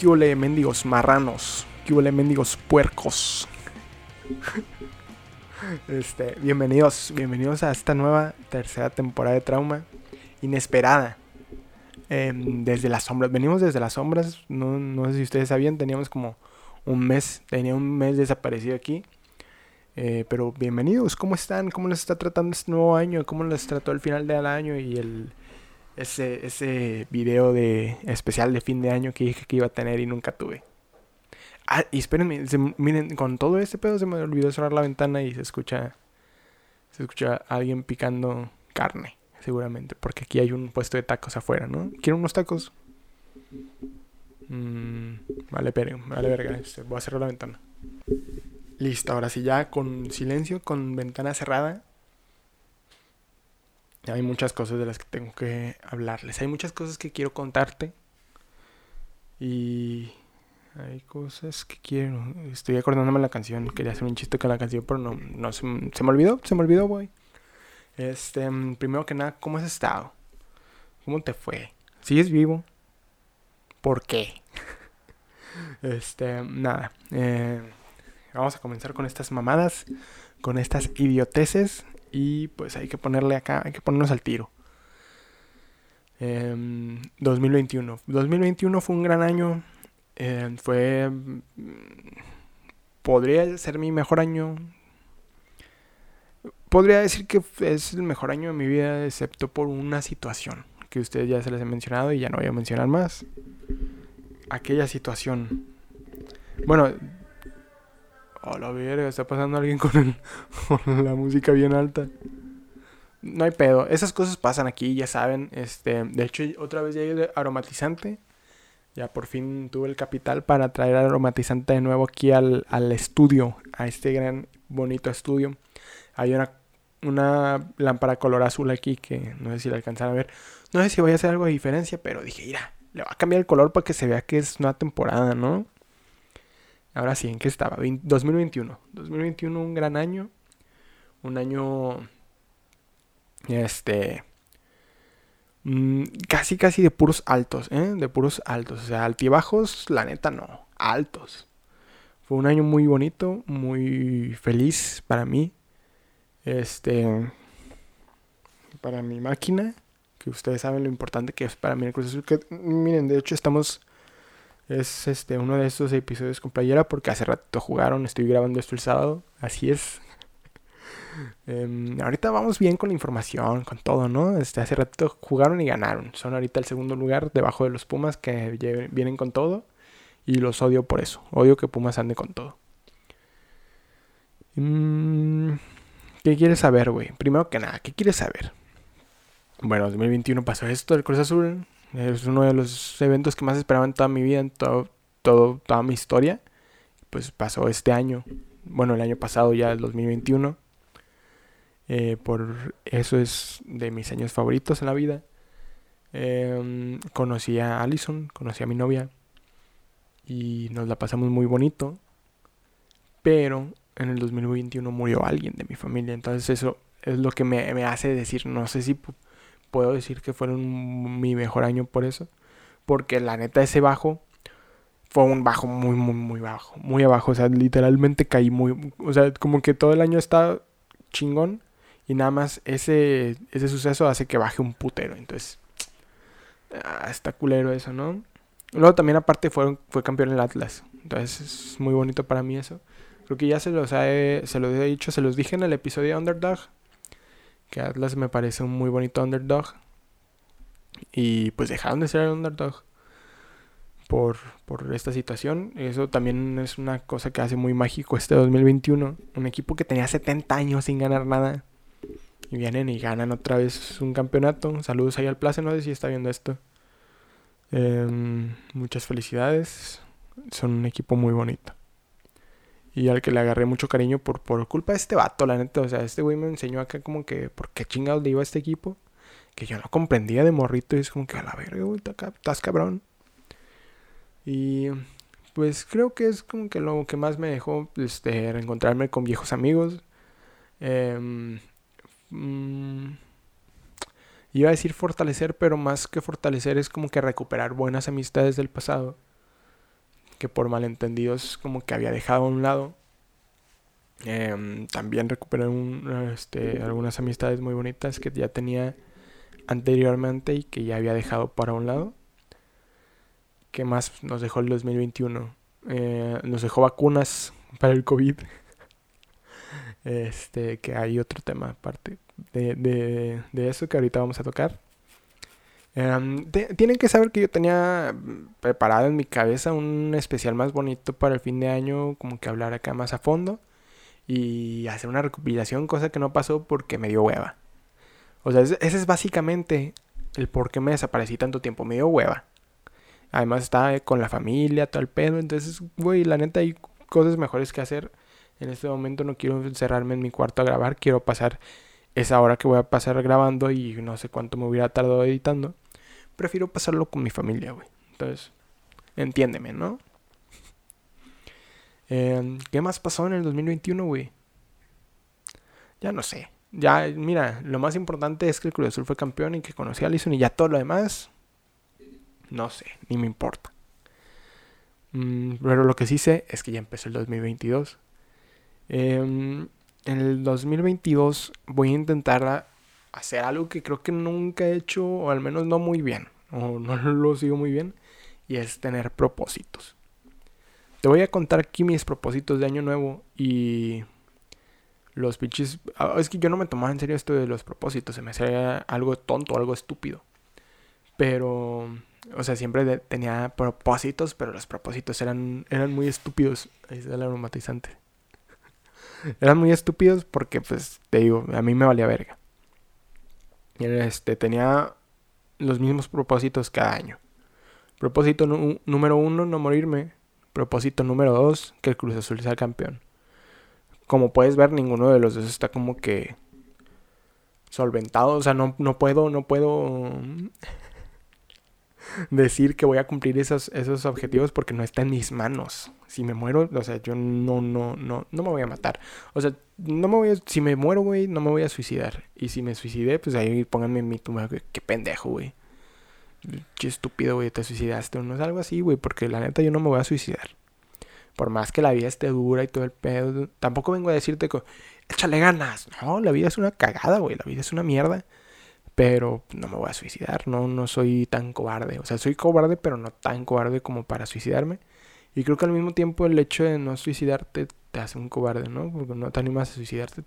¿Qué huele, mendigos marranos? ¿Qué huele, mendigos puercos? este, bienvenidos, bienvenidos a esta nueva tercera temporada de Trauma. Inesperada. Em, desde las sombras. Venimos desde las sombras. No, no sé si ustedes sabían, teníamos como un mes. Tenía un mes desaparecido aquí. Eh, pero bienvenidos, ¿cómo están? ¿Cómo les está tratando este nuevo año? ¿Cómo les trató el final del año y el ese, ese video de especial de fin de año que dije que iba a tener y nunca tuve? Ah, y espérenme, miren, con todo este pedo se me olvidó cerrar la ventana y se escucha se escucha alguien picando carne, seguramente, porque aquí hay un puesto de tacos afuera, ¿no? ¿Quieren unos tacos? Mm, vale, pero, vale verga, este, voy a cerrar la ventana. Listo, ahora sí ya con silencio, con ventana cerrada. Hay muchas cosas de las que tengo que hablarles. Hay muchas cosas que quiero contarte. Y hay cosas que quiero. Estoy acordándome la canción. Quería hacer un chiste con la canción, pero no, no se, me olvidó. Se me olvidó, güey. Este, primero que nada, ¿cómo has estado? ¿Cómo te fue? ¿Sigues vivo? ¿Por qué? este, nada. Eh, Vamos a comenzar con estas mamadas, con estas idioteces. Y pues hay que ponerle acá, hay que ponernos al tiro. 2021. Em, 2021 fue un gran año. Em, fue. Podría ser mi mejor año. Podría decir que es el mejor año de mi vida, excepto por una situación que ustedes ya se les he mencionado y ya no voy a mencionar más. Aquella situación. Bueno, Oh, la verga, está pasando alguien con, con la música bien alta. No hay pedo. Esas cosas pasan aquí, ya saben. Este, de hecho, otra vez llegué de aromatizante. Ya por fin tuve el capital para traer aromatizante de nuevo aquí al, al estudio. A este gran, bonito estudio. Hay una, una lámpara color azul aquí que no sé si la alcanzan a ver. No sé si voy a hacer algo de diferencia, pero dije, mira, le va a cambiar el color para que se vea que es una temporada, ¿no? Ahora sí, ¿en qué estaba? 2021. 2021, un gran año. Un año. Este. Mm, casi, casi de puros altos, ¿eh? De puros altos. O sea, altibajos, la neta no. Altos. Fue un año muy bonito, muy feliz para mí. Este. Para mi máquina. Que ustedes saben lo importante que es para Cruz Azul. Que, miren, de hecho, estamos es este uno de estos episodios con playera porque hace rato jugaron, estoy grabando esto el sábado, así es. Em, ahorita vamos bien con la información, con todo, ¿no? Este, hace rato jugaron y ganaron. Son ahorita el segundo lugar debajo de los Pumas que vienen con todo. Y los odio por eso. Odio que Pumas ande con todo. Mm, ¿Qué quieres saber, güey? Primero que nada, ¿qué quieres saber? Bueno, 2021 pasó esto, el Cruz Azul es uno de los eventos que más esperaba en toda mi vida, en todo, todo, toda mi historia. Pues pasó este año, bueno, el año pasado ya, el 2021. Eh, por eso es de mis años favoritos en la vida. Em, conocí a Allison, conocí a mi novia y nos la pasamos muy bonito. Pero en el 2021 murió alguien de mi familia, entonces eso es lo que me, me hace decir, no sé si puedo decir que fueron mi mejor año por eso. Porque la neta ese bajo fue un bajo muy, muy, muy bajo. Muy abajo. O sea, literalmente caí muy... O sea, como que todo el año está chingón. Y nada más ese, ese suceso hace que baje un putero. Entonces... Ah, está culero eso, ¿no? Luego también aparte fue, fue campeón el Atlas. Entonces es muy bonito para mí eso. Creo que ya se los, he, se los he dicho, se los dije en el episodio de Underdog que Atlas me parece un muy bonito underdog. Y pues dejaron de ser el underdog por, por esta situación. Eso también es una cosa que hace muy mágico este 2021. Un equipo que tenía 70 años sin ganar nada. Y vienen y ganan otra vez un campeonato. Saludos ahí al Plaza, no sé si está viendo esto. Em, muchas felicidades. Son un equipo muy bonito. Y al que le agarré mucho cariño por, por culpa de este vato, la neta. O sea, este güey me enseñó acá como que por qué chingados le iba a este equipo. Que yo no comprendía de morrito. Y es como que a la verga, güey, estás cabrón. Y pues creo que es como que lo que más me dejó este, reencontrarme con viejos amigos. Eh, iba a decir fortalecer, pero más que fortalecer es como que recuperar buenas amistades del pasado. Que por malentendidos como que había dejado a un lado. Em, también recuperé este, algunas amistades muy bonitas que ya tenía anteriormente y que ya había dejado para un lado. ¿Qué más nos dejó el 2021? Eh, nos dejó vacunas para el COVID. este, que hay otro tema aparte de, de, de eso que ahorita vamos a tocar. Em, tienen que saber que yo tenía preparado en mi cabeza un especial más bonito para el fin de año, como que hablar acá más a fondo y hacer una recopilación, cosa que no pasó porque me dio hueva. O sea, ese, es básicamente el por qué me desaparecí tanto tiempo, me dio hueva. Además estaba con la familia, todo el pedo, entonces, güey, la neta hay cosas mejores que hacer. En este momento no quiero encerrarme en mi cuarto a grabar, quiero pasar esa hora que voy a pasar grabando y no sé cuánto me hubiera tardado editando prefiero pasarlo con mi familia, güey. Entonces, entiéndeme, ¿no? Em, ¿Qué más pasó en el 2021, güey? Ya no sé. Ya, mira, lo más importante es que el Cruz Azul fue campeón y que conocí a Alison y ya todo lo demás, no sé, ni me importa. Mm, pero lo que sí sé es que ya empezó el 2022. Em, en el 2022 voy a intentar hacer algo que creo que nunca he hecho, o al menos no muy bien, o no lo sigo muy bien, y es tener propósitos. Te voy a contar aquí mis propósitos de año nuevo y los pinches... Ah, es que yo no me tomaba en serio esto de los propósitos, se me hacía algo tonto, algo estúpido. Pero, o sea, siempre tenía propósitos, pero los propósitos eran, eran muy estúpidos. Ahí está el aromatizante. eran muy estúpidos porque, pues, te digo, a mí me valía verga. Este, tenía los mismos propósitos cada año. Propósito número uno, no morirme. Propósito número dos, que el Cruz Azul sea campeón. Como puedes ver, ninguno de los dos está como que solventado. O sea, no, no puedo, no puedo decir que voy a cumplir esos, esos objetivos porque no está en mis manos. Si me muero, o sea, yo no, no, no, no me voy a matar. O sea, no me voy a, si me muero, güey, no me voy a suicidar. Y si me suicidé, pues ahí pónganme en mi tumba, qué pendejo, güey. Qué estúpido, güey, te suicidaste no es algo así, güey, porque la neta yo no me voy a suicidar. Por más que la vida esté dura y todo el pedo, tampoco vengo a decirte que échale ganas. No, la vida es una cagada, güey, la vida es una mierda. Pero no me voy a suicidar, no, no soy tan cobarde. O sea, soy cobarde, pero no tan cobarde como para suicidarme. Y creo que al mismo tiempo el hecho de no suicidarte te hace un cobarde, ¿no? Porque no te animas a suicidarte.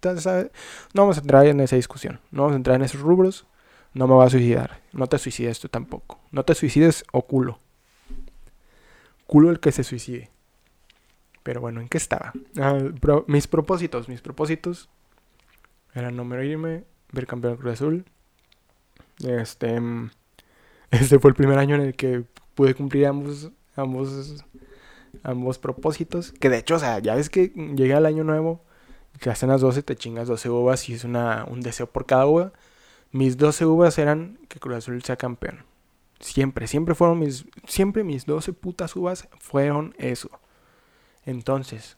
No vamos a entrar en esa discusión. No vamos a entrar en esos rubros. No me voy a suicidar. No te suicides tú tampoco. No te suicides o culo. Culo el que se suicide. Pero bueno, ¿en qué estaba? Ah, mis propósitos. Mis propósitos eran no morirme, ver campeón Cruz Azul. Este, este fue el primer año en el que pude cumplir ambos, ambos ambos propósitos. Que de hecho, o sea, ya ves que llega el año nuevo, que hacen las 12, te chingas 12 uvas y es una, un deseo por cada uva. Mis 12 uvas eran que Cruz Azul sea campeón. Siempre, siempre fueron mis, siempre mis 12 putas uvas fueron eso. Entonces,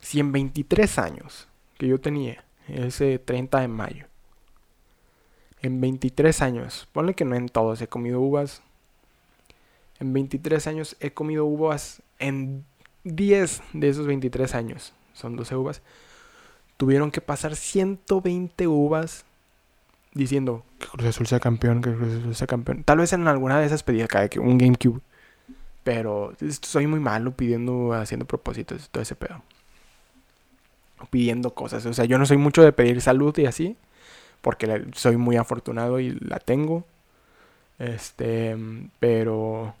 si en 23 años que yo tenía, ese 30 de mayo, en 23 años, ponle que no en todos he comido uvas, en 23 años he comido uvas en 10 de esos 23 años, son 12 uvas, tuvieron que pasar 120 uvas diciendo que Cruz Azul sea campeón, que Cruz Azul sea campeón. Tal vez en alguna de esas pedía cada que un GameCube. Pero soy muy malo pidiendo, haciendo propósitos, todo ese pedo. Pidiendo cosas. O sea, yo no soy mucho de pedir salud y así. Porque soy muy afortunado y la tengo. Este, pero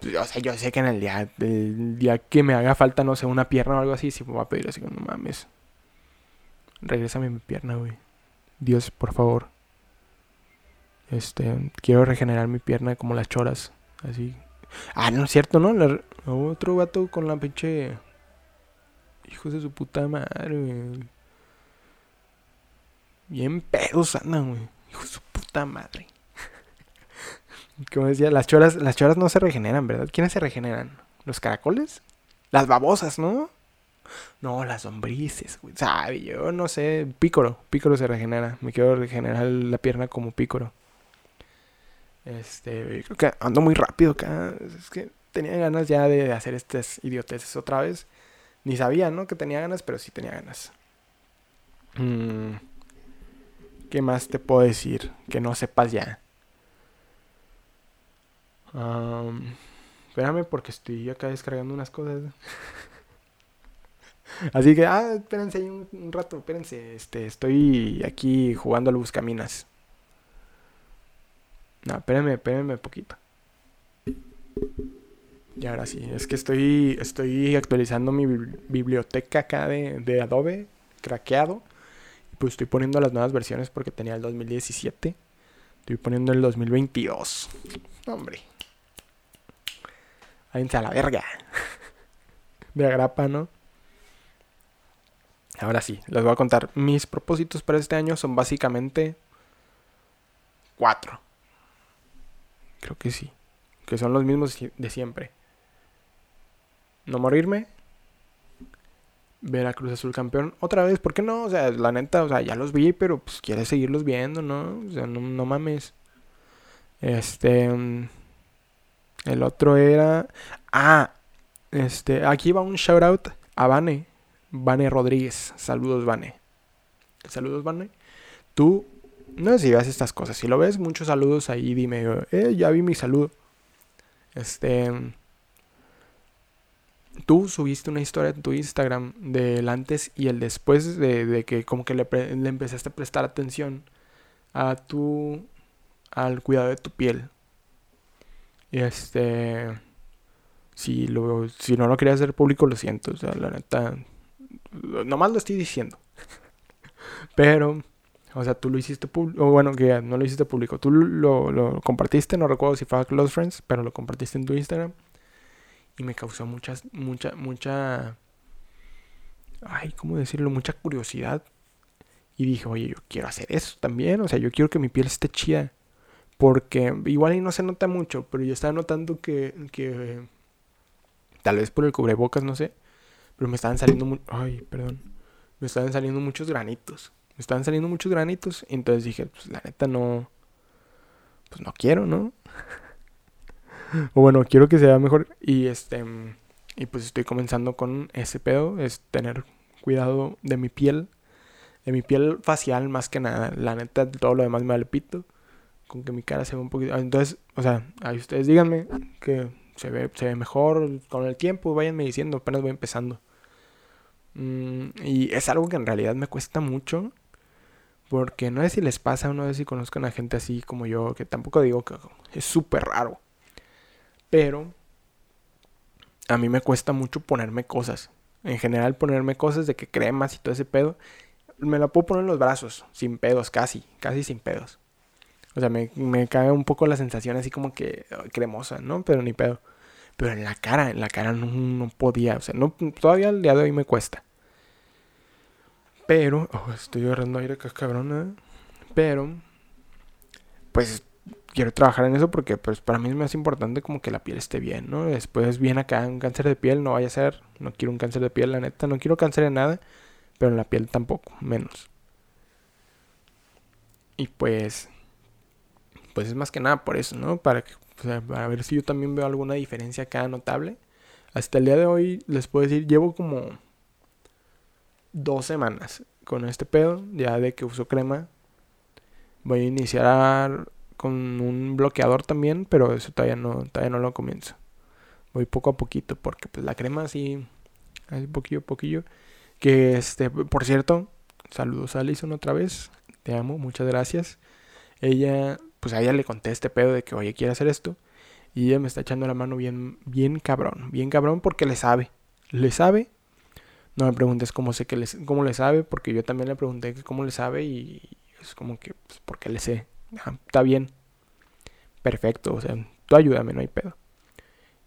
o sea, yo sé que en el día, el día que me haga falta, no sé, una pierna o algo así, si me voy a pedir así, no mames. Regrésame mi pierna, güey. Dios, por favor. Este, quiero regenerar mi pierna como las choras, así. Ah, no es cierto, ¿no? otro gato con la pinche. Hijos de su puta madre, güey. Bien pedos andan, güey. Hijos de su puta madre. Como decía, las choras, las choras no se regeneran, ¿verdad? ¿Quiénes se regeneran? ¿Los caracoles? Las babosas, ¿no? No, las lombrices, güey. Sabe, yo no sé. Pícoro, pícoro se regenera. Me quiero regenerar la pierna como pícoro. Este, creo que ando muy rápido acá. Es que tenía ganas ya de hacer estas idioteces otra vez. Ni sabía, ¿no? Que tenía ganas, pero sí tenía ganas. Mm, ¿Qué más te puedo decir? Que no sepas ya. espérame porque estoy acá descargando unas cosas. Así que, ah, espérense un, un, rato, espérense. Este, estoy aquí jugando al Buscaminas. No, espérenme, espérenme poquito. Y ahora sí, es que estoy, estoy actualizando mi biblioteca acá de, de Adobe, craqueado. Pues estoy poniendo las nuevas versiones porque tenía el 2017. Estoy poniendo el 2022. Hombre. Váyanse a la verga. De agrapa, ¿no? Ahora sí, les voy a contar. Mis propósitos para este año son básicamente cuatro. Creo que sí. Que son los mismos de siempre. No morirme. Ver a Cruz Azul campeón otra vez. ¿Por qué no? O sea, la neta, o sea, ya los vi, pero pues quieres seguirlos viendo, ¿no? O sea, no, no mames. Este. Mm, el otro era. Ah, este. Aquí va un shout out a Vane. Vane Rodríguez. Saludos, Vane. Saludos, Vane. Tú no sé si ves estas cosas. Si lo ves, muchos saludos ahí. Dime, eh, ya vi mi saludo. Este. Tú subiste una historia en tu Instagram del antes y el después de, que como que le, le, empezaste a prestar atención a tu al cuidado de tu piel. Y este si lo si no lo querías hacer público lo siento, o sea, la neta nomás lo estoy diciendo. Pero o sea, tú lo hiciste público, bueno, que no lo hiciste público, tú lo, lo, compartiste, no recuerdo si fue a Close Friends, pero lo compartiste en tu Instagram. Y me causó muchas, mucha, mucha, ay, ¿cómo decirlo? Mucha curiosidad. Y dije, oye, yo quiero hacer eso también, o sea, yo quiero que mi piel esté chida. Porque igual y no se nota mucho, pero yo estaba notando que, que tal vez por el cubrebocas, no sé, pero me estaban saliendo, ay, perdón, me estaban saliendo muchos granitos me estaban saliendo muchos granitos. Entonces dije, pues la neta no. Pues no quiero, ¿no? o bueno, quiero que sea mejor. Y este. Y pues estoy comenzando con ese pedo. Es tener cuidado de mi piel. De mi piel facial más que nada. La neta, todo lo demás me vale pito. Con que mi cara se ve un poquito. Entonces, o sea, ahí ustedes díganme que se ve, se ve mejor con el tiempo. Váyanme diciendo, apenas voy empezando. Mm, y es algo que en realidad me cuesta mucho. Porque no sé si les pasa no sé si conozcan a gente así como yo, que tampoco digo que es súper raro. Pero a mí me cuesta mucho ponerme cosas. En general ponerme cosas de que cremas y todo ese pedo. Me la puedo poner en los brazos, sin pedos, casi, casi sin pedos. O sea, me, me cae un poco la sensación así como que cremosa, ¿no? Pero ni pedo. Pero en la cara, en la cara no, no podía. O sea, no, todavía al día de hoy me cuesta. Pero, oh, estoy agarrando aire que cabrona. Pero, pues quiero trabajar en eso porque pues para mí es más importante como que la piel esté bien, ¿no? Después viene acá un cáncer de piel, no vaya a ser, no quiero un cáncer de piel, la neta, no quiero cáncer de nada, pero en la piel tampoco, menos. Y pues, pues es más que nada por eso, ¿no? Para, que, para ver si yo también veo alguna diferencia acá notable. Hasta el día de hoy les puedo decir, llevo como dos semanas con este pedo, ya de que uso crema. Voy a iniciar con un bloqueador también, pero eso todavía no, todavía no lo comienzo. Voy poco a poquito, porque pues la crema así, un poquillo a poquillo. Que este, por cierto, saludos a Alison otra vez. Te amo, muchas gracias. Ella, pues a ella le conté este pedo de que, oye, quiere hacer esto. Y ella me está echando la mano bien, bien cabrón. Bien cabrón porque le sabe. Le sabe no me preguntes cómo sé que les, cómo le sabe, porque yo también le pregunté cómo le sabe y es como que, pues, porque le sé. Está bien. Perfecto, o sea, tú ayúdame, no hay pedo.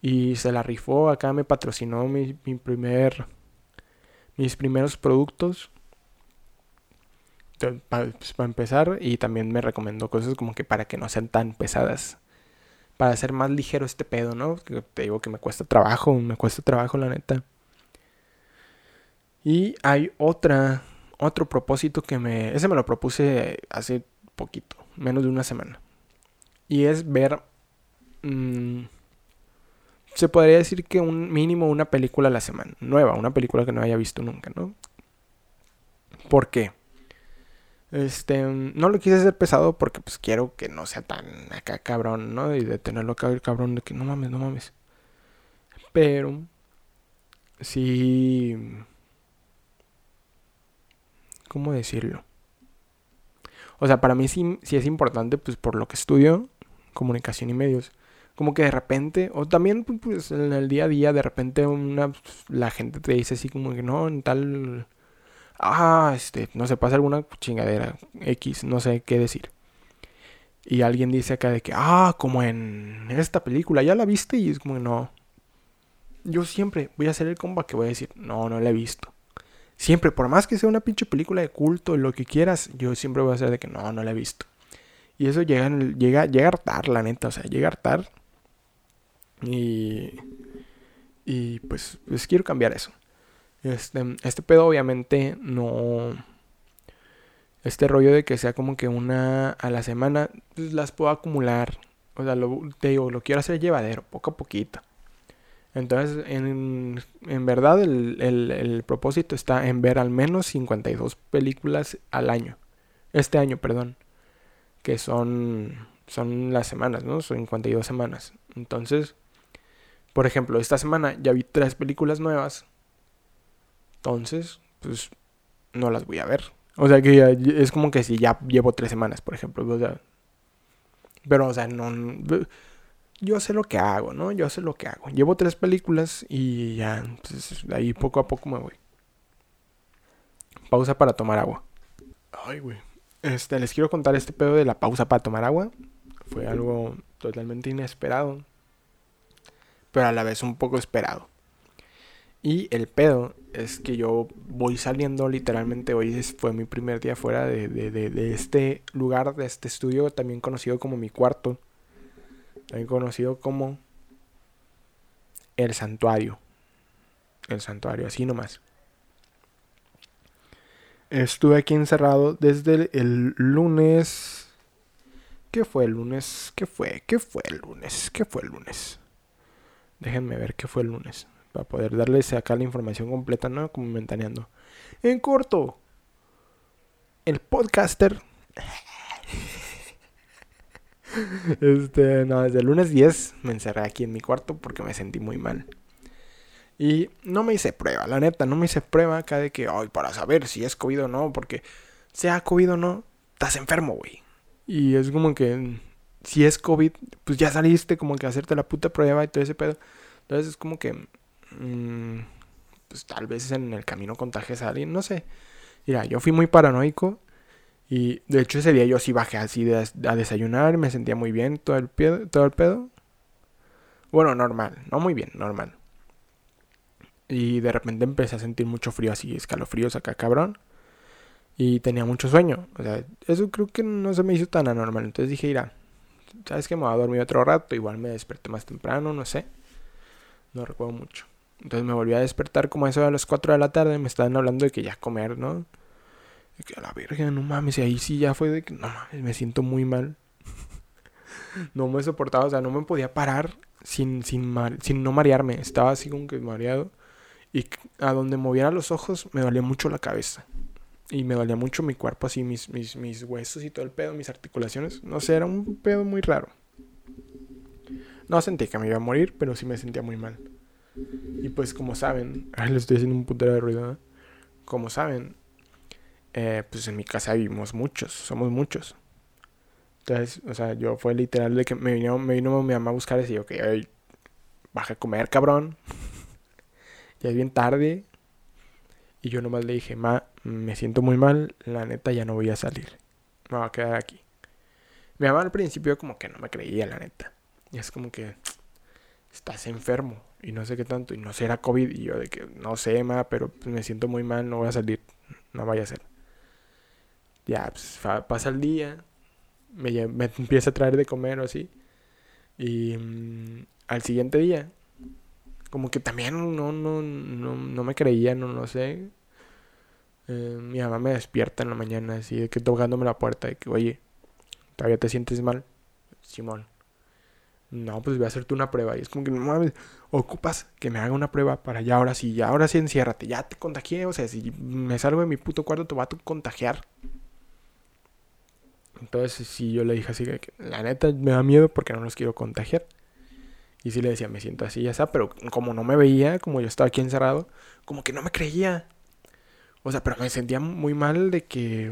Y se la rifó, acá me patrocinó mi, primer, mis primeros productos. Pues, para empezar, y también me recomendó cosas como que para que no sean tan pesadas. Para hacer más ligero este pedo, ¿no? te digo que me cuesta trabajo, me cuesta trabajo la neta. Y hay otra, otro propósito que me... Ese me lo propuse hace poquito, menos de una semana. Y es ver... Mm, se podría decir que un mínimo una película a la semana, nueva, una película que no haya visto nunca, ¿no? ¿Por qué? Este, no lo quise hacer pesado porque pues quiero que no sea tan acá cabrón, ¿no? Y de tenerlo acá cabrón de que no mames, no mames. Pero sí ¿cómo decirlo? O sea, para mí sí, sí es importante pues por lo que estudio comunicación y medios como que de repente, o también pues en el día a día, de repente una, la gente te dice así como que no, en tal, ah, este, no se pasa alguna chingadera, X, no sé qué decir. Y alguien dice acá de que, ah, como en esta película, ¿ya la viste? Y es como que no. Yo siempre voy a ser el compa que voy a decir, no, no la he visto. Siempre, por más que sea una pinche película de culto, lo que quieras, yo siempre voy a ser de que no, no la he visto. Y eso llega, llega, llega a hartar, la neta, o sea, llega a hartar y, y pues, pues quiero cambiar eso. Este, este pedo obviamente no... Este rollo de que sea como que una a la semana, pues las puedo acumular. O sea, lo, te digo, lo quiero hacer llevadero, poco a poquito. Entonces, en, en verdad, el, el, propósito está en ver al menos 52 películas al año. Este año, perdón. Que son, son las semanas, ¿no? Son 52 semanas. Entonces, por ejemplo, esta semana ya vi tres películas nuevas. Entonces, pues no las voy a ver. O sea que es como que si ya llevo tres semanas, por ejemplo. pero, o sea, no. Yo sé lo que hago, ¿no? Yo sé lo que hago. Llevo tres películas y ya. Pues, ahí poco a poco me voy. Pausa para tomar agua. Ay, güey. Este, les quiero contar este pedo de la pausa para tomar agua. Fue algo totalmente inesperado pero a la vez un poco esperado. Y el pedo es que yo voy saliendo literalmente, hoy fue mi primer día fuera de, de, este lugar, de este estudio, también conocido como mi cuarto, conocido como el santuario. El santuario, así nomás. Estuve aquí encerrado desde el lunes. ¿Qué fue el lunes? ¿Qué fue? ¿Qué fue el lunes? ¿Qué fue el lunes? Déjenme ver qué fue el lunes. Para poder darles acá la información completa, ¿no? Como mentaneando. En corto. El podcaster. Este, no, desde el lunes 10 me encerré aquí en mi cuarto porque me sentí muy mal. Y no me hice prueba, la neta, no me hice prueba acá de que, ay, para saber si es COVID o no, porque sea COVID o no, estás enfermo, güey. Y es como que si es COVID, pues ya saliste como que a hacerte la puta prueba y todo ese pedo. Entonces es como que, mmm, pues tal vez en el camino contagias a alguien, no sé. Mira, yo fui muy paranoico y de hecho ese día yo sí bajé así a desayunar, me sentía muy bien todo el, pedo, todo el pedo. Bueno, normal, no muy bien, normal. Y de repente empecé a sentir mucho frío así, escalofríos acá, cabrón. Y tenía mucho sueño. O sea, eso creo que no se me hizo tan anormal. Entonces dije, mira, ¿sabes que Me voy a dormir otro rato, igual me desperté más temprano, no sé. No recuerdo mucho. Entonces me volví a despertar como eso a las 4 de la tarde, me estaban hablando de que ya comer, ¿no? De que a la verga, no mames, y ahí sí ya fue de que no mames, me siento muy mal. no me soportaba, o sea, no me podía parar sin, sin, sin no marearme. Estaba así como que mareado. Y a donde moviera los ojos me dolía mucho la cabeza. Y me dolía mucho mi cuerpo, así, mis, mis, mis huesos y todo el pedo, mis articulaciones. No sé, era un pedo muy raro. No sentí que me iba a morir, pero sí me sentía muy mal. Y pues como saben, le estoy haciendo un puntero de ruido, Como saben, eh, pues en mi casa vivimos muchos, somos muchos. Entonces, o sea, yo fue literal de que me vino, me vino mi mamá a buscar y decía, ok, baja a comer, cabrón. ya es bien tarde, y yo nomás le dije, ma, me siento muy mal, la neta ya no voy a salir. Me voy a quedar aquí. Mi mamá al principio como que no me creía, la neta. Y es como que estás enfermo y no sé qué tanto. Y no sé, era COVID. Y yo de que no sé, ma, pero pues, me siento muy mal, no voy a salir. No vaya a ser. Ya, pues pasa el día. Me, me empieza a traer de comer o así. Y mm, al siguiente día como que también no, no, no, no me creía, no, no sé. Eh, mi mamá me despierta en la mañana así de que tocándome la puerta de que, oye, ¿todavía te sientes mal? Simón. No, pues voy a hacerte una prueba. Y es como que no mames, ocupas que me haga una prueba para ya ahora sí, ya ahora sí enciérrate, ya te contagié. O sea, si me salgo de mi puto cuarto, te va a contagiar. Entonces, sí, yo le dije así que la neta me da miedo porque no los quiero contagiar. Y sí le decía, me siento así, ya está, pero como no me veía, como yo estaba aquí encerrado, como que no me creía. O sea, pero me sentía muy mal de que...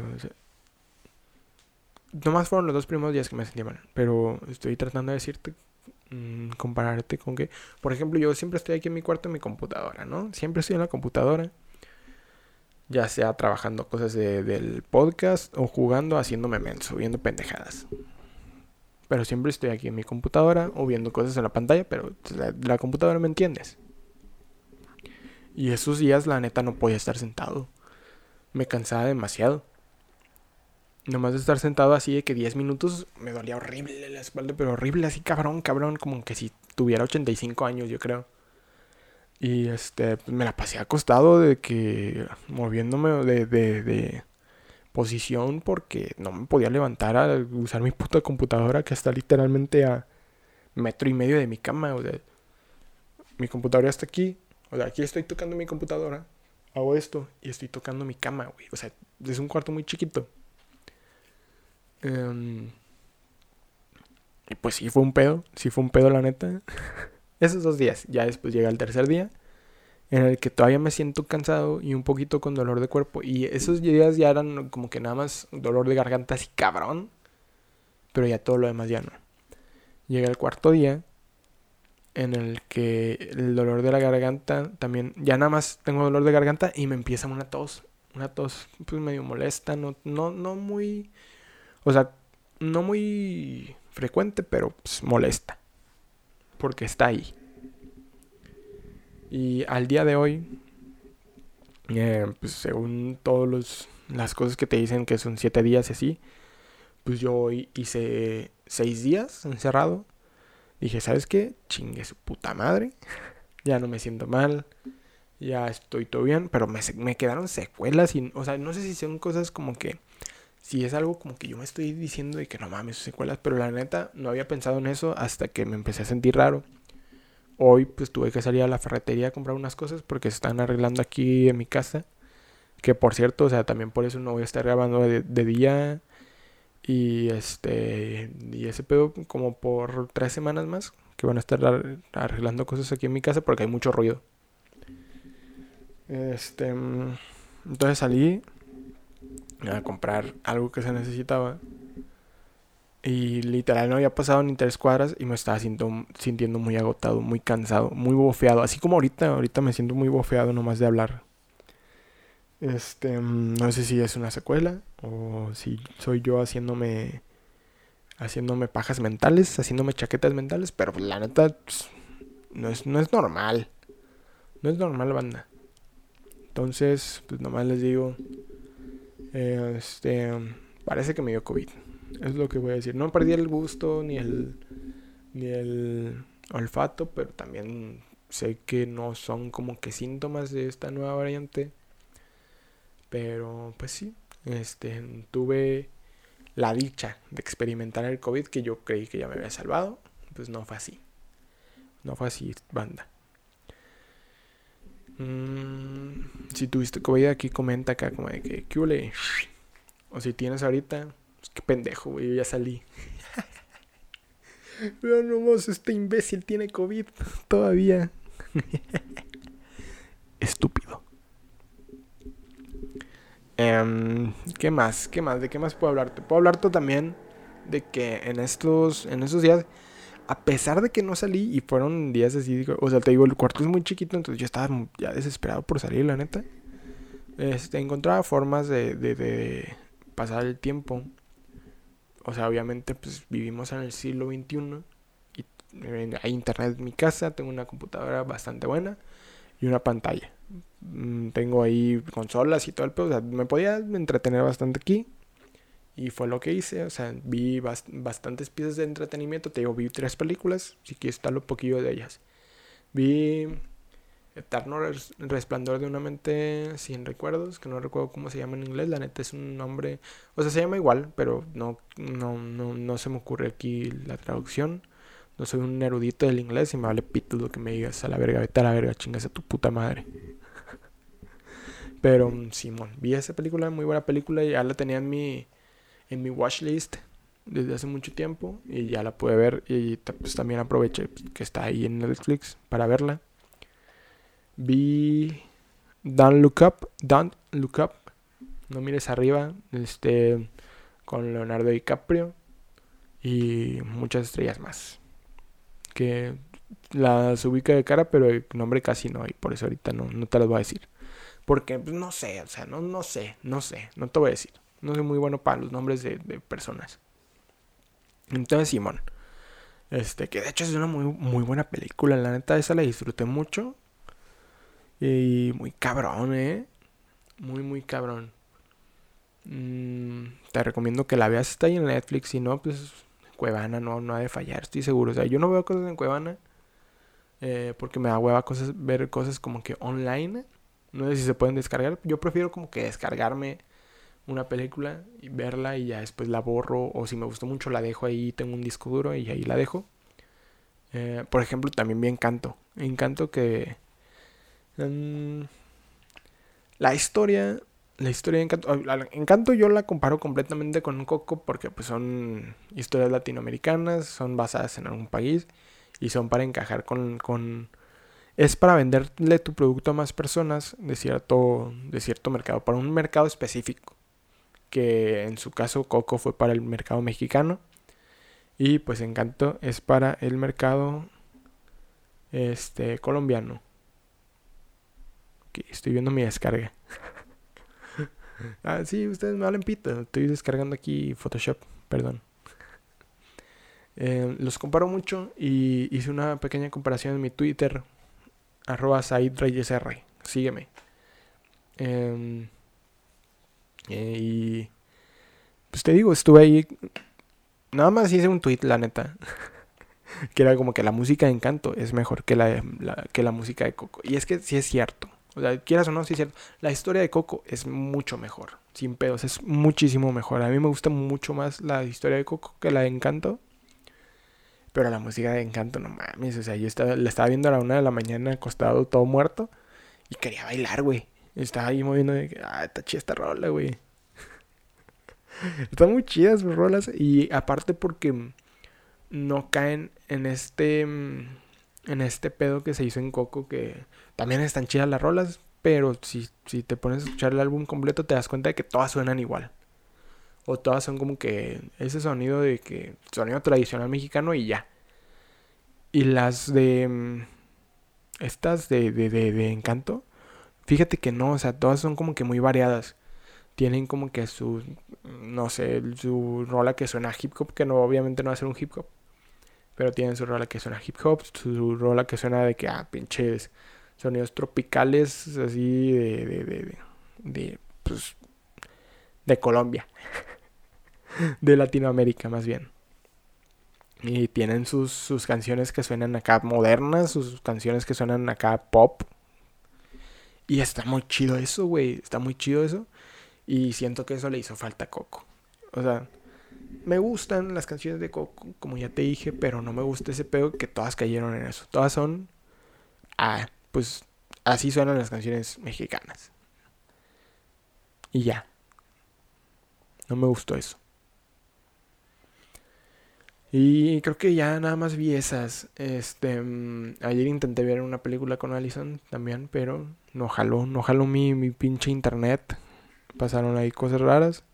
nomás fueron los dos primeros días que me sentía mal. Pero estoy tratando de decirte, mmm, compararte con que... Por ejemplo, yo siempre estoy aquí en mi cuarto en mi computadora, ¿no? Siempre estoy en la computadora. Ya sea trabajando cosas de, del podcast o jugando, haciéndome menso, viendo pendejadas. Pero siempre estoy aquí en mi computadora o viendo cosas en la pantalla, pero la, la computadora me entiendes. Y esos días la neta no podía estar sentado. Me cansaba demasiado. Nomás de estar sentado así de que 10 minutos me dolía horrible la espalda, pero horrible, así cabrón, cabrón, como que si tuviera 85 años, yo creo. Y este, pues me la pasé acostado de que moviéndome de, de, de posición porque no me podía levantar a usar mi puta computadora que está literalmente a metro y medio de mi cama. O sea, mi computadora está aquí. O sea, aquí estoy tocando mi computadora. Hago esto y estoy tocando mi cama, güey. O sea, es un cuarto muy chiquito. Um, y pues sí fue un pedo. Sí fue un pedo, la neta. Esos dos días. Ya después llega el tercer día en el que todavía me siento cansado y un poquito con dolor de cuerpo. Y esos días ya eran como que nada más dolor de garganta así cabrón. Pero ya todo lo demás ya no. Llega el cuarto día en el que el dolor de la garganta también, ya nada más tengo dolor de garganta y me empieza una tos. Una tos pues medio molesta, no, no, no muy, o sea, no muy frecuente, pero pues, molesta. Porque está ahí. Y al día de hoy, eh, pues según todas las cosas que te dicen que son siete días y así, pues yo hoy hice seis días encerrado. Dije, ¿sabes qué? Chingue su puta madre. ya no me siento mal. Ya estoy todo bien. Pero me, me quedaron secuelas. Y, o sea, no sé si son cosas como que... Si es algo como que yo me estoy diciendo de que no mames, secuelas. Pero la neta, no había pensado en eso hasta que me empecé a sentir raro hoy pues tuve que salir a la ferretería a comprar unas cosas porque se están arreglando aquí en mi casa. Que por cierto, o sea, también por eso no voy a estar grabando de, día. Y este. Y ese pedo como por tres semanas más. Que van a estar arreglando cosas aquí en mi casa porque hay mucho ruido. Este. Entonces salí a comprar algo que se necesitaba. Y literal no había pasado ni tres cuadras y me estaba sintiendo muy agotado, muy cansado, muy bofeado. Así como ahorita, ahorita me siento muy bofeado nomás de hablar. Este, mm, no sé si es una secuela o si soy yo haciéndome haciéndome pajas mentales, haciéndome chaquetas mentales, pero la neta pues, no es, no es normal. No es normal, banda. Entonces, pues nomás les digo, este, parece que me dio COVID. Es lo que voy a decir. No perdí el gusto ni el, ni el olfato, pero también sé que no son como que síntomas de esta nueva variante. Pero pues sí, este, tuve la dicha de experimentar el COVID que yo creí que ya me había salvado. Pues no fue así. No fue así, banda. Mm, si tuviste COVID aquí, comenta acá como de que, ¿qué O si tienes ahorita, pues, qué pendejo, güey, yo ya salí. Pero no, este imbécil tiene COVID todavía. Estúpido. Em, ¿Qué más? ¿Qué más? ¿De qué más puedo hablarte? Puedo hablarte también de que en estos, en estos días, a pesar de que no salí y fueron días así, o sea, te digo, el cuarto es muy chiquito, entonces yo estaba ya desesperado por salir, la neta. Este, encontraba formas de, de, de pasar el tiempo o sea, obviamente pues vivimos en el siglo XXI y hay internet en mi casa, tengo una computadora bastante buena y una pantalla. Mm, tengo ahí consolas y todo el pedo, o sea, me podía entretener bastante aquí. Y fue lo que hice, o sea, vi bastantes piezas de entretenimiento, te digo, vi tres películas, si quieres tal un poquillo de ellas. Vi Eterno Resplandor de una mente sin recuerdos, que no recuerdo cómo se llama en inglés, la neta es un nombre, o sea, se llama igual, pero no, no, no, no se me ocurre aquí la traducción. No soy un erudito del inglés y me vale pito lo que me digas a la verga, vete a la verga, chingas a tu puta madre. Pero mm, Simón, vi esa película, muy buena película, ya la tenía en mi en mi watchlist desde hace mucho tiempo y ya la pude ver y pues también aproveché que está ahí en Netflix para verla. Vi Don't Look Up, Don't Look Up, no mires arriba, este con Leonardo DiCaprio y muchas estrellas más. Que las ubica de cara, pero el nombre casi no, y por eso ahorita no, no te las voy a decir. Porque pues, no sé, o sea, no, no sé, no sé, no te voy a decir. No soy muy bueno para los nombres de, personas. Entonces, Simón. Este, que de hecho es una muy, muy buena película. La neta, esa la disfruté mucho. Y muy cabrón, eh. Muy, muy cabrón. Mm, te recomiendo que la veas. Está ahí en Netflix. Si no, pues Cuevana no, no ha de fallar, estoy seguro. O sea, yo no veo cosas en Cuevana. Eh, porque me da hueva cosas, ver cosas como que online. No sé si se pueden descargar. Yo prefiero como que descargarme una película y verla y ya después la borro o si me gustó mucho la dejo ahí, tengo un disco duro y ahí la dejo. Eh, por ejemplo, también vi Encanto. Encanto que... Mm, la historia... La historia de Encanto... Encanto yo la comparo completamente con Coco porque pues son historias latinoamericanas, son basadas en algún país y son para encajar con... con es para venderle tu producto a más personas de cierto, de cierto mercado, para un mercado específico que en su caso Coco fue para el mercado mexicano y pues Encanto es para el mercado este colombiano. estoy viendo mi descarga. ah, sí, ustedes me hablan pito. Estoy descargando aquí Photoshop, perdón. Eh, los comparo mucho y hice una pequeña comparación en mi Twitter, arroba R. Sígueme. Eh, eh, y pues te digo, estuve ahí. Nada más hice un tweet, la neta. que era como que la música de Encanto es mejor que la, que la música de Coco. Y es que sí es cierto. O sea, quieras o no, sí es cierto. La historia de Coco es mucho mejor. Sin pedos, es muchísimo mejor. A mí me gusta mucho más la historia de Coco que la de Encanto. Pero la música de Encanto, no mames. O sea, yo estaba, la estaba viendo a la una de la mañana acostado, todo muerto. Y quería bailar, güey. Estaba ahí moviendo de ah, está chida esta rola, güey. Están muy chidas sus rolas. Y aparte porque no caen en este. En este pedo que se hizo en Coco. Que también están chidas las rolas. Pero si, si te pones a escuchar el álbum completo, te das cuenta de que todas suenan igual. O todas son como que ese sonido de que. Sonido tradicional mexicano y ya. Y las de. Estas de, de, de, de encanto Fíjate que no, o sea, todas son como que muy variadas. Tienen como que su, no sé, su rola que suena hip hop, que no, obviamente no va a ser un hip hop. Pero tienen su rola que suena hip hop, su rola que suena de que, ah, pinches sonidos tropicales, así de, de, de, de, pues, de Colombia. de Latinoamérica, más bien. Y tienen sus, sus canciones que suenan acá modernas, sus canciones que suenan acá pop, y está muy chido eso, güey. Está muy chido eso. Y siento que eso le hizo falta a Coco. O sea, me gustan las canciones de Coco, como ya te dije, pero no me gusta ese pedo que todas cayeron en eso. Todas son. Ah, pues así suenan las canciones mexicanas. Y ya. No me gustó eso. Y creo que ya nada más vi esas. Este, mm, ayer intenté ver una película con Allison también, pero no jaló, no jaló mi, mi pinche internet. Pasaron ahí cosas raras.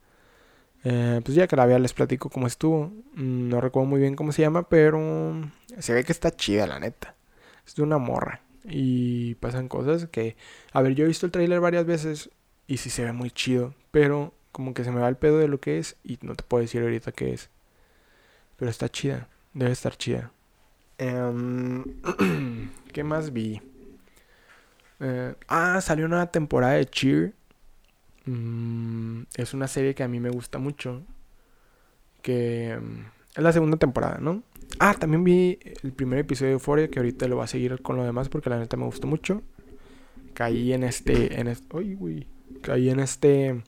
Eh, pues ya que la vea les platico cómo estuvo. Mm, no recuerdo muy bien cómo se llama, pero se ve que está chida, la neta. Es de una morra. Y pasan cosas que... A ver, yo he visto el tráiler varias veces y sí se ve muy chido, pero como que se me va el pedo de lo que es y no te puedo decir ahorita qué es. Pero está chida. Debe estar chida. Em, ¿Qué más vi? Eh, ah, salió una temporada de Cheer. Mm, es una serie que a mí me gusta mucho. Que em, es la segunda temporada, ¿no? Ah, también vi el primer episodio de Euphoria, que ahorita lo voy a seguir con lo demás porque la neta me gustó mucho. Caí en este. En este. Uy, uy. Caí en este.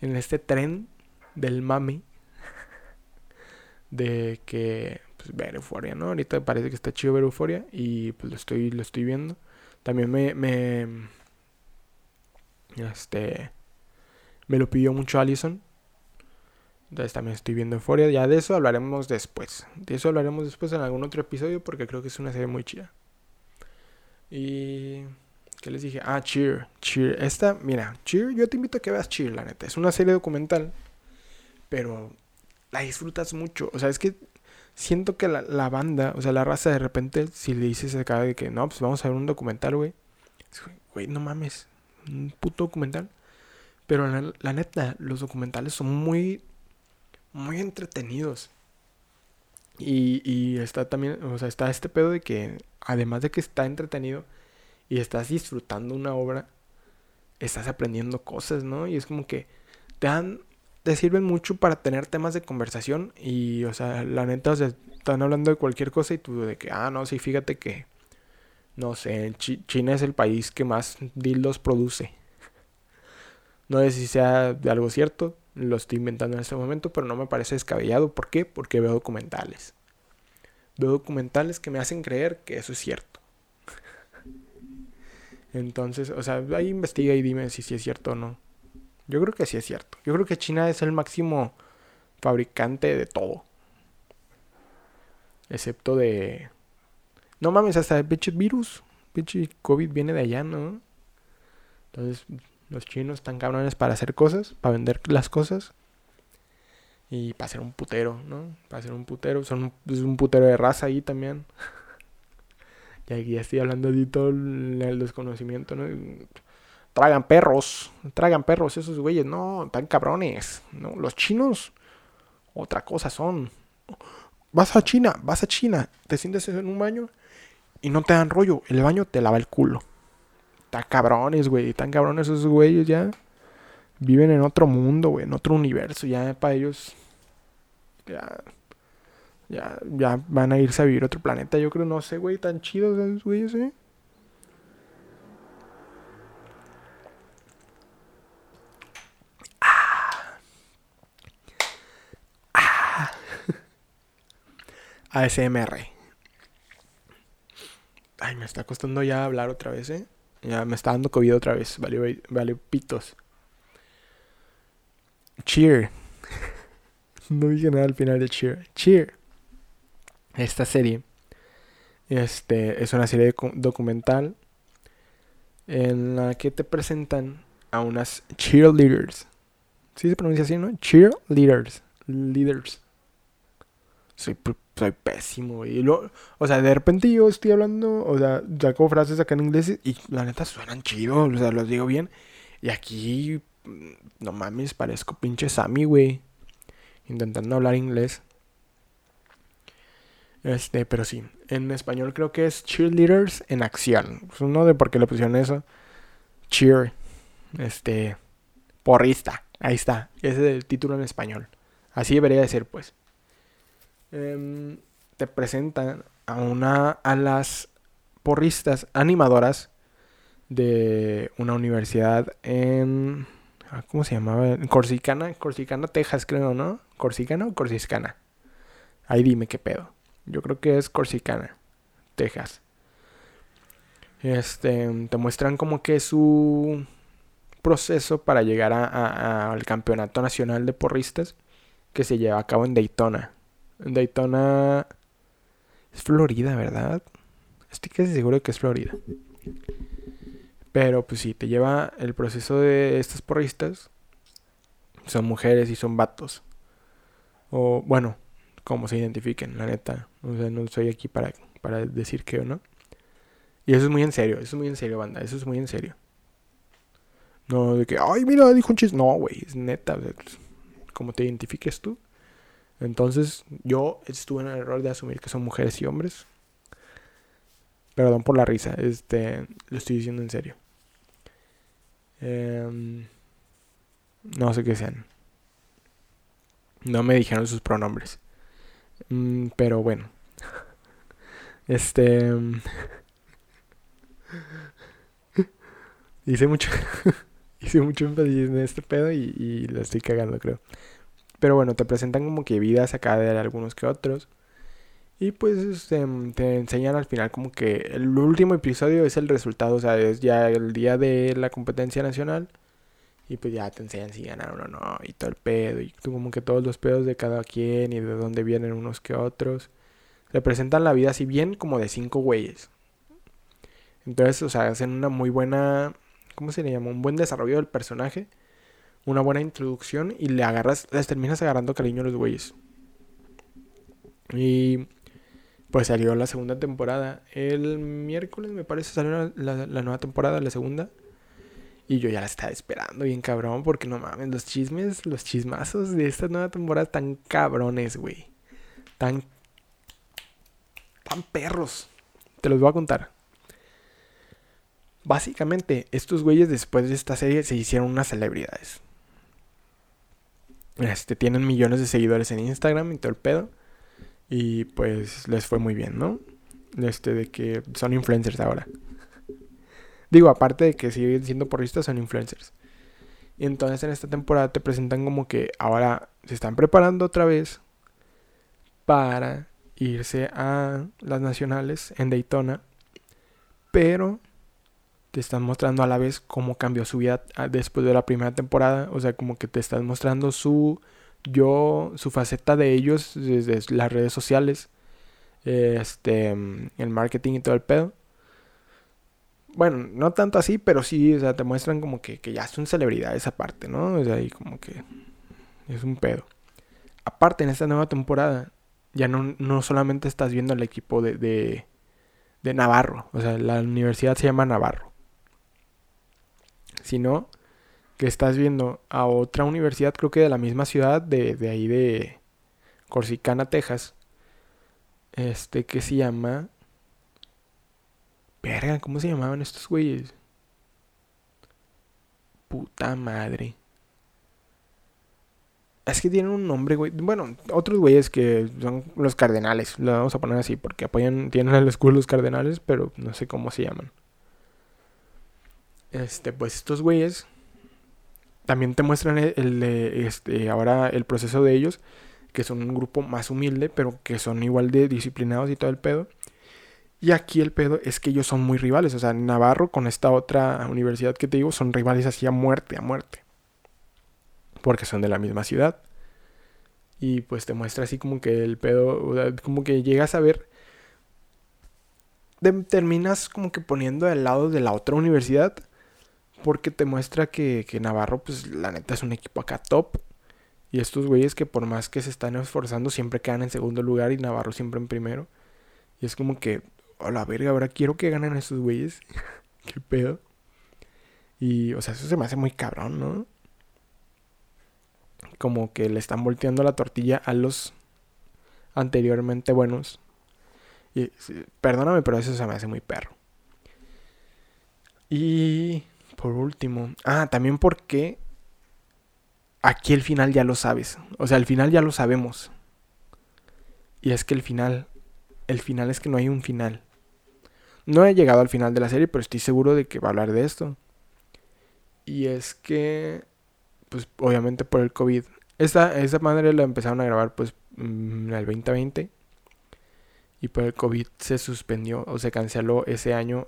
En este tren del mami de que pues, ver Euforia, ¿no? Ahorita parece que está chido ver Euforia y pues lo estoy, lo estoy viendo. También me, este, me lo pidió mucho Allison. Entonces también estoy viendo Euforia. Ya de eso hablaremos después. De eso hablaremos después en algún otro episodio porque creo que es una serie muy chida. Y... ¿Qué les dije? Ah, Cheer. Cheer. Esta, mira, Cheer, yo te invito a que veas Cheer, la neta. Es una serie documental. Pero la disfrutas mucho. O sea, es que siento que la, banda, o sea, la raza de repente, si le dices acá de que no, pues vamos a ver un documental, güey. Güey, no mames. Un puto documental. Pero la, la, neta, los documentales son muy, muy entretenidos. Y, y está también, o sea, está este pedo de que, además de que está entretenido y estás disfrutando una obra, estás aprendiendo cosas, ¿no? Y es como que te dan te sirven mucho para tener temas de conversación y, o sea, la neta, o están hablando de cualquier cosa y tú de que, ah, no, sí, fíjate que, no sé, China es el país que más dildos produce. No sé si sea de algo cierto, lo estoy inventando en este momento, pero no me parece descabellado. ¿Por qué? Porque veo documentales. Veo documentales que me hacen creer que eso es cierto. Entonces, o sea, ahí investiga y dime si sí es cierto o no. Yo creo que sí es cierto. Yo creo que China es el máximo fabricante de todo. Excepto de... No mames, hasta el pinche virus. Pinche COVID viene de allá, ¿no? Entonces, los chinos están cabrones para hacer cosas, para vender las cosas. Y para ser un putero, ¿no? Para ser un putero. Son es un putero de raza ahí también. y aquí ya estoy hablando de todo el desconocimiento, ¿no? Tragan perros, tragan perros esos güeyes, no, tan cabrones. No, los chinos, otra cosa son. Vas a China, vas a China, te sientes en un baño y no te dan rollo, el baño te lava el culo. Tan cabrones, güey, tan cabrones esos güeyes ya. Viven en otro mundo, güey, en otro universo, ya para ellos ya ya ya van a irse a vivir otro planeta, yo creo, no sé, güey, tan chidos esos güeyes, eh. ASMR. Ay, me está costando ya hablar otra vez, ¿eh? Ya me está dando COVID otra vez. Vale, vale pitos. Cheer. no dije nada al final de Cheer. Cheer. Esta serie. Este es una serie documental en la que te presentan a unas cheerleaders. ¿Sí se pronuncia así, no? Cheerleaders. Leaders. Soy soy pésimo, Y lo, o sea, de repente yo estoy hablando, o sea, saco frases acá en inglés y la neta suenan chido, o sea, los digo bien. Y aquí, mm, no mames, parezco pinche Sammy, güey. Intentando hablar inglés. Este, pero sí. En español creo que es Cheerleaders en acción. Pues no de por qué le pusieron eso. Cheer. Este. Porrista. Ahí está. Ese es el título en español. Así debería de ser, pues. Em, te presentan a una a las porristas animadoras de una universidad en ah, ¿cómo se llamaba? Corsicana, Corsicana, Texas, creo, ¿no? Corsicana o Corsicana. Ahí dime qué pedo. Yo creo que es Corsicana, Texas. Este, te muestran como que su proceso para llegar al campeonato nacional de porristas que se lleva a cabo en Daytona, Daytona es Florida, ¿verdad? Estoy casi seguro que es Florida. Pero pues sí, te lleva el proceso de estas porristas. Son mujeres y son vatos. O bueno, como se identifiquen, la neta. O sea, no soy aquí para, para decir que o no. Y eso es muy en serio, eso es muy en serio, banda. Eso es muy en serio. No de que, ay, mira, dijo un chiste. No, güey, es neta. como te identifiques tú. Entonces yo estuve en el error de asumir que son mujeres y hombres. Perdón por la risa, este, lo estoy diciendo en serio. Em, no sé qué sean. No me dijeron sus pronombres. Mm, pero bueno. Este... hice mucho... hice mucho énfasis en este pedo y, y lo estoy cagando, creo. Pero bueno, te presentan como que vidas acá de algunos que otros. Y pues este, te enseñan al final como que el último episodio es el resultado, o sea, es ya el día de la competencia nacional. Y pues ya te enseñan si ganaron o no, y todo el pedo, y como que todos los pedos de cada quien y de dónde vienen unos que otros. Se presentan la vida así bien como de cinco güeyes. Entonces, o sea, hacen una muy buena, ¿cómo se le llama? Un buen desarrollo del personaje, una buena introducción y le agarras, les terminas agarrando cariño a los güeyes. Y pues salió la segunda temporada. El miércoles me parece salió la, nueva temporada, la segunda. Y yo ya la estaba esperando bien cabrón, porque no mames, los chismes, los chismazos de esta nueva temporada están cabrones, güey. Tan... Tan perros. Te los voy a contar. Básicamente, estos güeyes después de esta serie se hicieron unas celebridades. Este, tienen millones de seguidores en Instagram y todo el pedo. Y pues les fue muy bien, ¿no? Este, de que son influencers ahora. Digo, aparte de que siguen siendo porristas, son influencers. Y entonces en esta temporada te presentan como que ahora se están preparando otra vez para irse a las nacionales en Daytona. Pero te están mostrando a la vez cómo cambió su vida ah, después de la primera temporada. O sea, como que te están mostrando su yo, su faceta de ellos desde las redes sociales, este, el marketing y todo el pedo. Bueno, no tanto así, pero sí, o sea, te muestran como que, que ya son celebridades aparte, ¿no? O sea, ahí como que es un pedo. Aparte, en esta nueva temporada, ya no, no solamente estás viendo el equipo de, de Navarro, o sea, la universidad se llama Navarro, sino que estás viendo a otra universidad, creo que de la misma ciudad, de, de ahí de Corsicana, Texas, este que se llama... Verga, ¿cómo se llamaban estos güeyes? Puta madre. Es que tienen un nombre, güey. Bueno, otros güeyes que son los cardenales. Lo vamos a poner así porque apoyan, tienen el escudo los cardenales, pero no sé cómo se llaman. Este, pues estos güeyes también te muestran el, este, ahora el proceso de ellos, que son un grupo más humilde, pero que son igual de disciplinados y todo el pedo. Y aquí el pedo es que ellos son muy rivales. O sea, Navarro con esta otra universidad que te digo son rivales así a muerte, a muerte. Porque son de la misma ciudad. Y pues te muestra así como que el pedo, como que llegas a ver... terminas como que poniendo al lado de la otra universidad porque te muestra que, Navarro, pues la neta es un equipo acá top. Y estos güeyes que por más que se están esforzando, siempre quedan en segundo lugar y Navarro siempre en primero. Y es como que, a la verga, ahora quiero que ganen estos güeyes. ¿Qué pedo? Y, o sea, eso se me hace muy cabrón, ¿no? Como que le están volteando la tortilla a los anteriormente buenos. Y, perdóname, pero eso se me hace muy perro. Y por último. Ah, también porque aquí el final ya lo sabes. O sea, el final ya lo sabemos. Y es que el final, el final es que no hay un final. No he llegado al final de la serie, pero estoy seguro de que va a hablar de esto. Y es que, pues obviamente por el COVID. Esta, esta madre la empezaron a grabar pues en el 2020. Y por el COVID se suspendió o se canceló ese año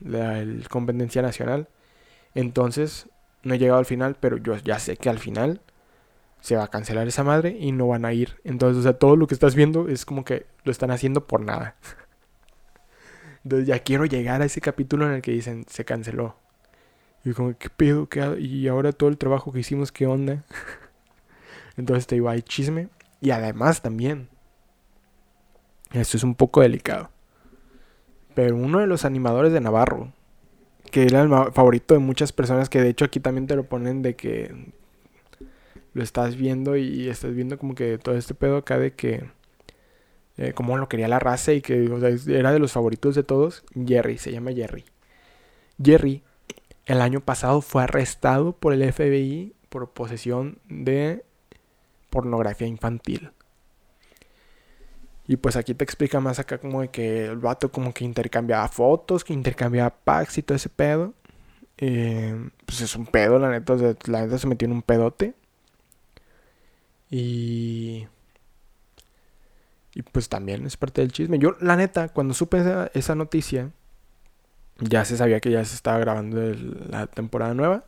la la competencia nacional. Entonces, no he llegado al final, pero yo ya sé que al final se va a cancelar esa madre y no van a ir. Entonces, o sea, todo lo que estás viendo es como que lo están haciendo por nada. Entonces ya quiero llegar a ese capítulo en el que dicen se canceló. Y como, ¿qué pedo? ¿Qué y ahora todo el trabajo que hicimos, ¿qué onda? Entonces te digo, hay chisme. Y además también, esto es un poco delicado. Pero uno de los animadores de Navarro, que era el favorito de muchas personas, que de hecho aquí también te lo ponen de que lo estás viendo y estás viendo como que todo este pedo acá de que eh, como lo quería la raza y que era de los favoritos de todos, Jerry, se llama Jerry. Jerry el año pasado fue arrestado por el FBI por posesión de pornografía infantil. Y pues aquí te explica más acá como de que el vato como que intercambiaba fotos, que intercambiaba packs y todo ese pedo. Eh, pues es un pedo, la neta. la neta se metió en un pedote. Y... Y pues también es parte del chisme. Yo, la neta, cuando supe esa, noticia, ya se sabía que ya se estaba grabando la temporada nueva.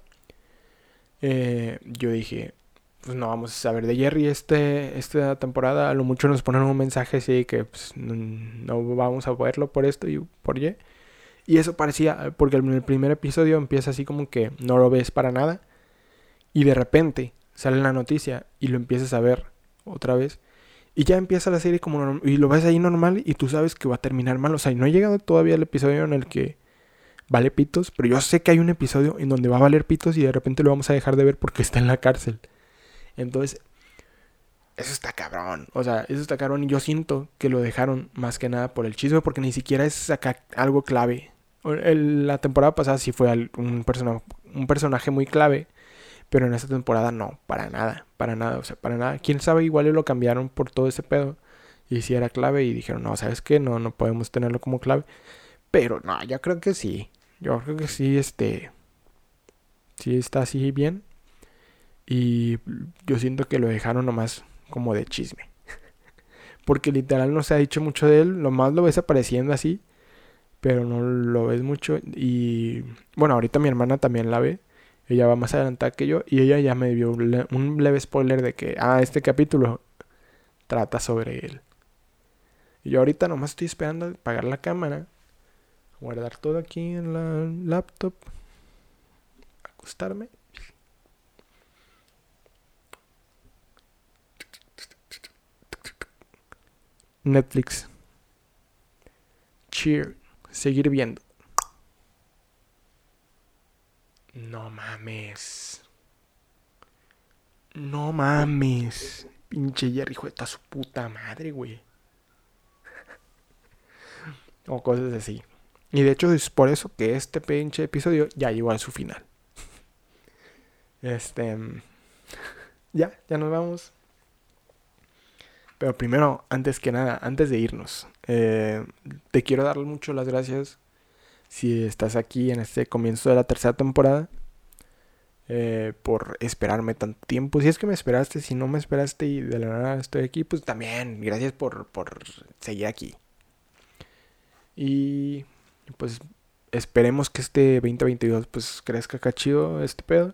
Eh, yo dije, pues no vamos a saber de Jerry este, esta temporada. A lo mucho nos ponen un mensaje así que pues, no, vamos a verlo por esto y por Y. Y eso parecía, porque en el primer episodio empieza así como que no lo ves para nada. Y de repente sale la noticia y lo empiezas a ver otra vez. Y ya empieza la serie como y lo ves ahí normal y tú sabes que va a terminar mal. O sea, no ha llegado todavía el episodio en el que vale pitos, pero yo sé que hay un episodio en donde va a valer pitos y de repente lo vamos a dejar de ver porque está en la cárcel. Entonces, eso está cabrón. O sea, eso está cabrón y yo siento que lo dejaron más que nada por el chisme porque ni siquiera es algo clave. la temporada pasada sí fue un, un personaje muy clave pero en esta temporada no, para nada, para nada, o sea, para nada. Quién sabe, igual lo cambiaron por todo ese pedo. Y si era clave y dijeron, no, ¿sabes qué? No, no podemos tenerlo como clave. Pero no, yo creo que sí. Yo creo que sí, este. Sí está así bien. Y yo siento que lo dejaron nomás como de chisme. Porque literal no se ha dicho mucho de él. Lo más lo ves apareciendo así. Pero no lo ves mucho. Y bueno, ahorita mi hermana también la ve. Ella va más adelantada que yo y ella ya me dio un leve spoiler de que, ah, este capítulo trata sobre él. Y yo ahorita nomás estoy esperando apagar la cámara, guardar todo aquí en la laptop, acostarme. Netflix. Cheer. Seguir viendo. No mames. No mames. Pinche Jerry, hijo de su puta madre, güey. o cosas así. Y de hecho es por eso que este pinche episodio ya llegó a su final. Este... ya, ya nos vamos. Pero primero, antes que nada, antes de irnos, eh, te quiero dar mucho las gracias si estás aquí en este comienzo de la tercera temporada. Eh, por esperarme tanto tiempo. Si es que me esperaste, si no me esperaste y de la nada estoy aquí, pues también gracias por, por seguir aquí. Y pues esperemos que este 2022 pues crezca cachido este pedo.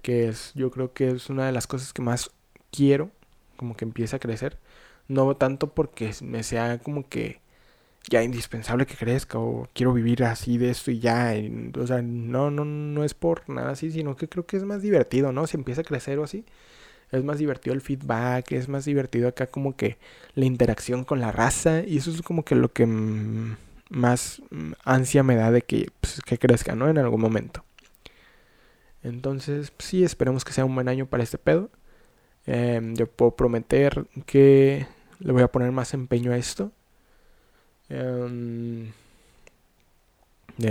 Que es, yo creo que es una de las cosas que más quiero, como que empiece a crecer. No tanto porque me sea como que ya indispensable que crezca o quiero vivir así de esto y ya. o sea, no, no, no es por nada así, sino que creo que es más divertido, ¿no? Si empieza a crecer o así, es más divertido el feedback, es más divertido acá como que la interacción con la raza y eso es como que lo que más ansia me da de que, pues, que crezca, ¿no? En algún momento. Entonces, pues, sí, esperemos que sea un buen año para este pedo. Em, yo puedo prometer que le voy a poner más empeño a esto Em,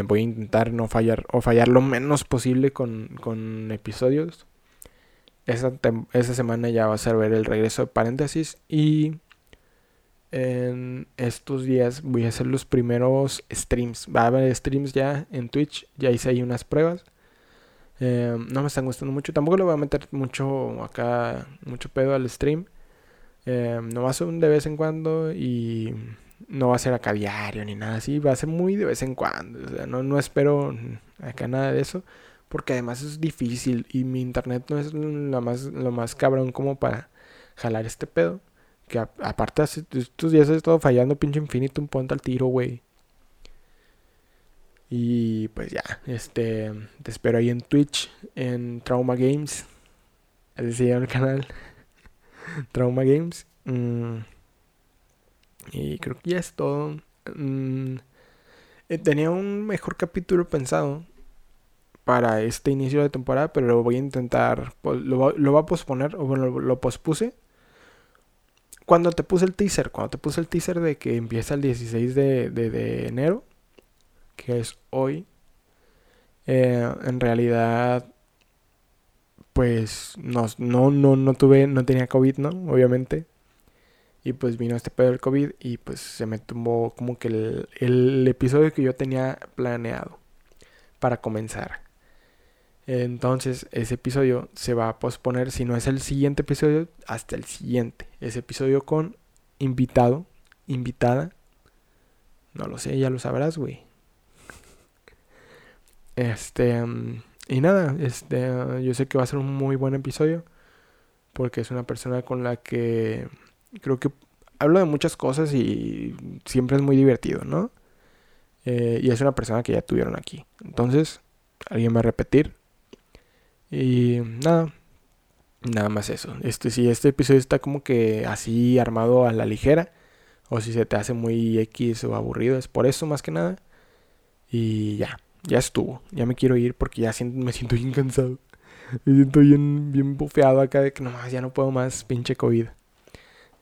voy a intentar no fallar o fallar lo menos posible con, episodios. Esa, semana ya va a ser ver el regreso de paréntesis y en estos días voy a hacer los primeros streams. Va a haber streams ya en Twitch, ya hice ahí unas pruebas. Em, no me están gustando mucho. Tampoco le voy a meter mucho acá, mucho pedo al stream. Eh, no va a ser un de vez en cuando y no va a ser acá diario ni nada así, va a ser muy de vez en cuando. O sea, no, no espero acá nada de eso, porque además es difícil y mi internet no es lo más, lo más cabrón como para jalar este pedo. Que aparte estos días he estado fallando pinche infinito un punto al tiro, güey. Y pues ya, este, te espero ahí en Twitch, en Trauma Games. Así se llama el canal. Trauma Games. Mm. Y creo que ya es todo. Mm, eh, tenía un mejor capítulo pensado para este inicio de temporada, pero lo voy a intentar. Lo, lo voy a posponer, o bueno, lo, pospuse. Cuando te puse el teaser, cuando te puse el teaser de que empieza el 16 de, de, enero, que es hoy, eh, en realidad, pues no, no, no, no tuve, no tenía COVID, ¿no? Obviamente. Y pues vino este pedo del COVID y pues se me tumbó como que el, episodio que yo tenía planeado para comenzar. Entonces ese episodio se va a posponer, si no es el siguiente episodio, hasta el siguiente. Ese episodio con invitado, invitada. No lo sé, ya lo sabrás, güey. Este, mm, y nada, este, yo sé que va a ser un muy buen episodio porque es una persona con la que creo que hablo de muchas cosas y siempre es muy divertido, ¿no? Eh, y es una persona que ya tuvieron aquí. Entonces, alguien va a repetir. Y nada, nada más eso. Este, si este episodio está como que así armado a la ligera, o si se te hace muy X o aburrido, es por eso más que nada. Y ya, ya estuvo. Ya me quiero ir porque ya me siento bien cansado. Me siento bien, bien bufeado acá de que nomás ya no puedo más, pinche COVID.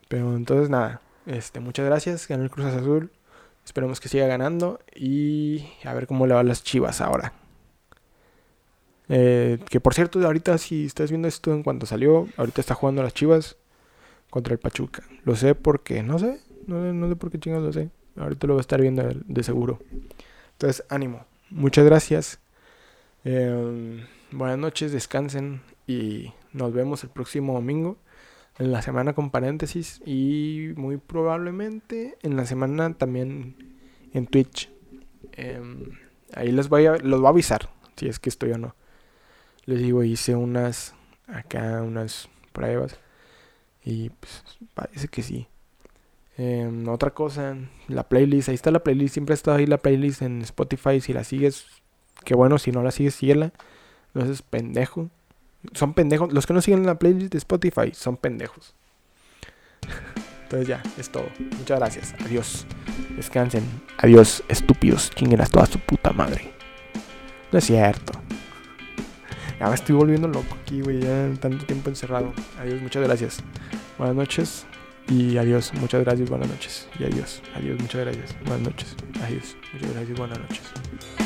Pero entonces nada, este, muchas gracias, ganó el Cruz Azul. Esperemos que siga ganando y a ver cómo le va a las chivas ahora. Eh, que por cierto, ahorita si estás viendo esto en cuanto salió, ahorita está jugando las chivas contra el Pachuca. Lo sé porque, no sé, no, sé por qué chingados lo sé. Ahorita lo voy a estar viendo de seguro. Entonces, ánimo. Muchas gracias. Em, buenas noches, descansen y nos vemos el próximo domingo en la semana con paréntesis y muy probablemente en la semana también en Twitch. Em, ahí les voy a, los voy a avisar si es que estoy o no. Les digo, hice unas acá, unas pruebas y pues, parece que sí. Em, otra cosa, la playlist, ahí está la playlist, siempre ha estado ahí la playlist en Spotify, si la sigues, qué bueno, si no la sigues, síguela. No es pendejo son pendejos. Los que no siguen la playlist de Spotify son pendejos. Entonces ya, es todo. Muchas gracias. Adiós. Descansen. Adiós, estúpidos. ¿Quién eras toda su puta madre? No es cierto. Ya me estoy volviendo loco aquí, güey. Ya tanto tiempo encerrado. Adiós, muchas gracias. Buenas noches. Y adiós, muchas gracias, buenas noches. Y adiós, adiós, muchas gracias. Buenas noches. Adiós, muchas gracias, buenas noches.